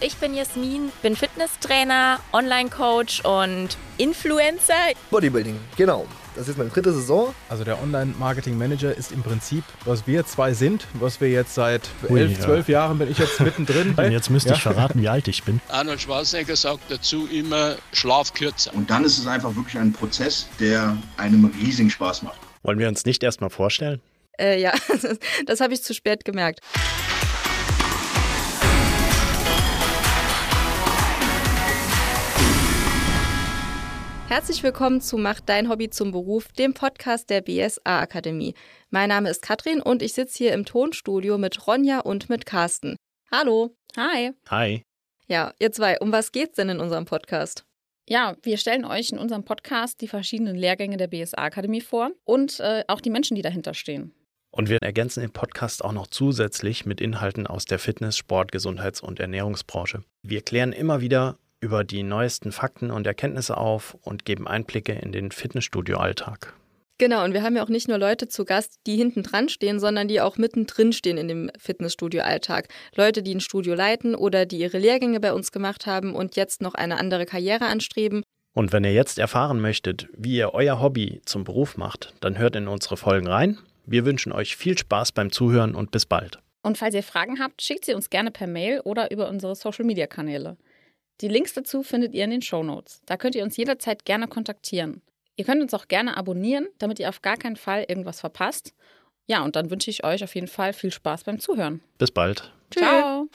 Ich bin Jasmin, bin Fitnesstrainer, Online-Coach und Influencer. Bodybuilding, genau. Das ist meine dritte Saison. Also der Online-Marketing-Manager ist im Prinzip, was wir zwei sind, was wir jetzt seit Ui, elf, ja. zwölf Jahren bin ich jetzt mittendrin. Und jetzt müsste ich Ja. verraten, wie alt ich bin. Arnold Schwarzenegger sagt dazu immer, schlaf kürzer. Und dann ist es einfach wirklich ein Prozess, der einem riesigen Spaß macht. Wollen wir uns nicht erstmal vorstellen? Äh, ja, das habe ich zu spät gemerkt. Herzlich willkommen zu Mach dein Hobby zum Beruf, dem Podcast der BSA Akademie. Mein Name ist Katrin und ich sitze hier im Tonstudio mit Ronja und mit Carsten. Hallo. Hi. Hi. Ja, ihr zwei, um was geht's denn in unserem Podcast? Ja, wir stellen euch in unserem Podcast die verschiedenen Lehrgänge der BSA-Akademie vor und äh, auch die Menschen, die dahinter stehen. Und wir ergänzen den Podcast auch noch zusätzlich mit Inhalten aus der Fitness-, Sport-, Gesundheits- und Ernährungsbranche. Wir klären immer wieder über die neuesten Fakten und Erkenntnisse auf und geben Einblicke in den Fitnessstudio-Alltag. Genau, und wir haben ja auch nicht nur Leute zu Gast, die hinten dran stehen, sondern die auch mittendrin stehen in dem Fitnessstudio-Alltag. Leute, die ein Studio leiten oder die ihre Lehrgänge bei uns gemacht haben und jetzt noch eine andere Karriere anstreben. Und wenn ihr jetzt erfahren möchtet, wie ihr euer Hobby zum Beruf macht, dann hört in unsere Folgen rein. Wir wünschen euch viel Spaß beim Zuhören und bis bald. Und falls ihr Fragen habt, schickt sie uns gerne per Mail oder über unsere Social-Media-Kanäle. Die Links dazu findet ihr in den Show Notes. Da könnt ihr uns jederzeit gerne kontaktieren. Ihr könnt uns auch gerne abonnieren, damit ihr auf gar keinen Fall irgendwas verpasst. Ja, und dann wünsche ich euch auf jeden Fall viel Spaß beim Zuhören. Bis bald. Tschüss. Ciao!